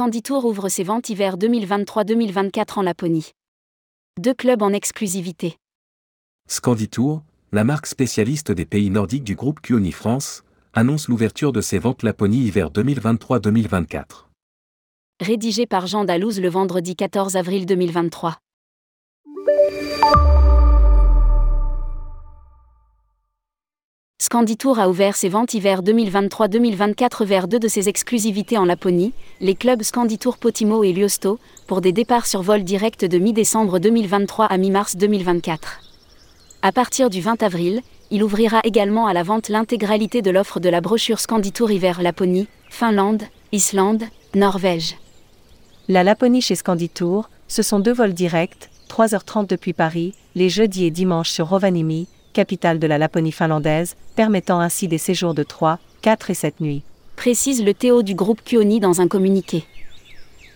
Scanditour ouvre ses ventes hiver 2023-2024 en Laponie. Deux clubs en exclusivité. Scanditour, la marque spécialiste des pays nordiques du groupe Kioni France, annonce l'ouverture de ses ventes Laponie hiver 2023-2024. Rédigé par Jean Dalouse le vendredi 14 avril 2023. Scanditour a ouvert ses ventes hiver 2023-2024 vers deux de ses exclusivités en Laponie, les clubs Scanditour Potimo et Liosto, pour des départs sur vol direct de mi-décembre 2023 à mi-mars 2024. À partir du 20 avril, il ouvrira également à la vente l'intégralité de l'offre de la brochure Scanditour hiver Laponie, Finlande, Islande, Norvège. La Laponie chez Scanditour, ce sont deux vols directs, 3h30 depuis Paris, les jeudis et dimanches sur Rovaniemi, capitale de la Laponie finlandaise, permettant ainsi des séjours de 3, 4 et 7 nuits. Précise le Théo du groupe Kioni dans un communiqué.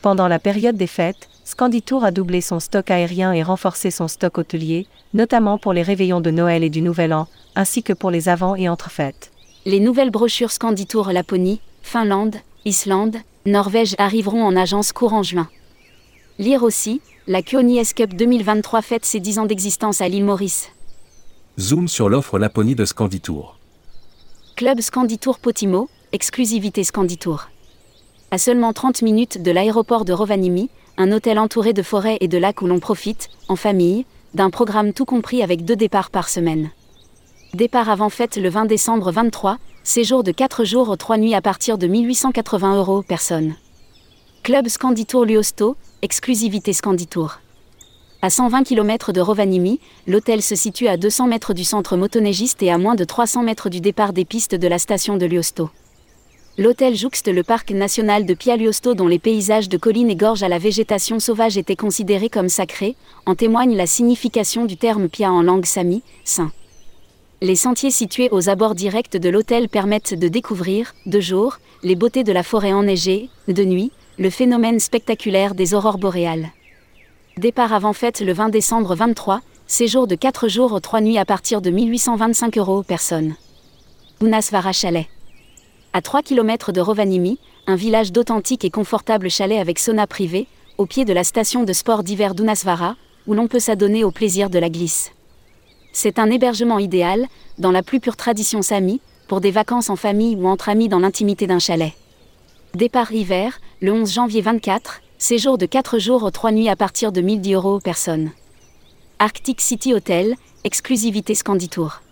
Pendant la période des fêtes, Scanditour a doublé son stock aérien et renforcé son stock hôtelier, notamment pour les réveillons de Noël et du Nouvel An, ainsi que pour les avant et entre fêtes. Les nouvelles brochures Scanditour Laponie, Finlande, Islande, Norvège arriveront en agence courant juin. Lire aussi, la Kioni S-Cup 2023 fête ses 10 ans d'existence à l'île Maurice. Zoom sur l'offre Laponie de Scanditour. Club Scanditour Potimo, exclusivité Scanditour. À seulement 30 minutes de l'aéroport de Rovaniemi, un hôtel entouré de forêts et de lacs où l'on profite, en famille, d'un programme tout compris avec deux départs par semaine. Départ avant fête le 20 décembre 23, séjour de 4 jours aux 3 nuits à partir de 1880 euros personne. Club Scanditour Liosto, exclusivité Scanditour. À 120 km de Rovaniemi, l'hôtel se situe à 200 mètres du centre motoneigiste et à moins de 300 mètres du départ des pistes de la station de Liosto. L'hôtel jouxte le parc national de Pia-Liosto dont les paysages de collines et gorges à la végétation sauvage étaient considérés comme sacrés, en témoigne la signification du terme Pia en langue sami, saint. Les sentiers situés aux abords directs de l'hôtel permettent de découvrir, de jour, les beautés de la forêt enneigée, de nuit, le phénomène spectaculaire des aurores boréales. Départ avant fête le 20 décembre 23, séjour de 4 jours aux 3 nuits à partir de 1825 euros personne. Unasvara Chalet. À 3 km de Rovaniemi, un village d'authentiques et confortables chalets avec sauna privé, au pied de la station de sport d'hiver d'Unasvara, où l'on peut s'adonner au plaisir de la glisse. C'est un hébergement idéal, dans la plus pure tradition sami, pour des vacances en famille ou entre amis dans l'intimité d'un chalet. Départ hiver, le 11 janvier 24, Séjour de 4 jours aux 3 nuits à partir de 1010 euros personne. Arctic City Hotel, exclusivité Scanditour.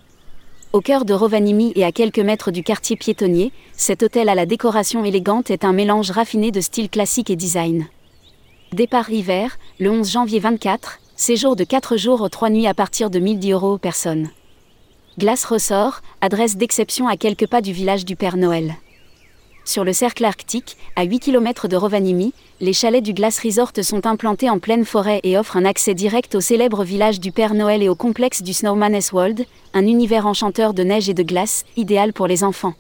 Au cœur de Rovaniemi et à quelques mètres du quartier piétonnier, cet hôtel à la décoration élégante est un mélange raffiné de style classique et design. Départ hiver, le 11 janvier 24, séjour de 4 jours aux 3 nuits à partir de 1010 euros personne. Glace Ressort, adresse d'exception à quelques pas du village du Père Noël. Sur le cercle arctique, à 8 km de Rovaniemi, les chalets du Glace Resort sont implantés en pleine forêt et offrent un accès direct au célèbre village du Père Noël et au complexe du Snowman's World, un univers enchanteur de neige et de glace, idéal pour les enfants.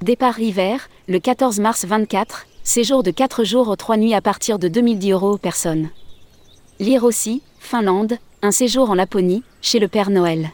Départ hiver, le 14 mars 24, séjour de 4 jours aux 3 nuits à partir de 2010 euros personne. Lire aussi, Finlande, un séjour en Laponie, chez le Père Noël.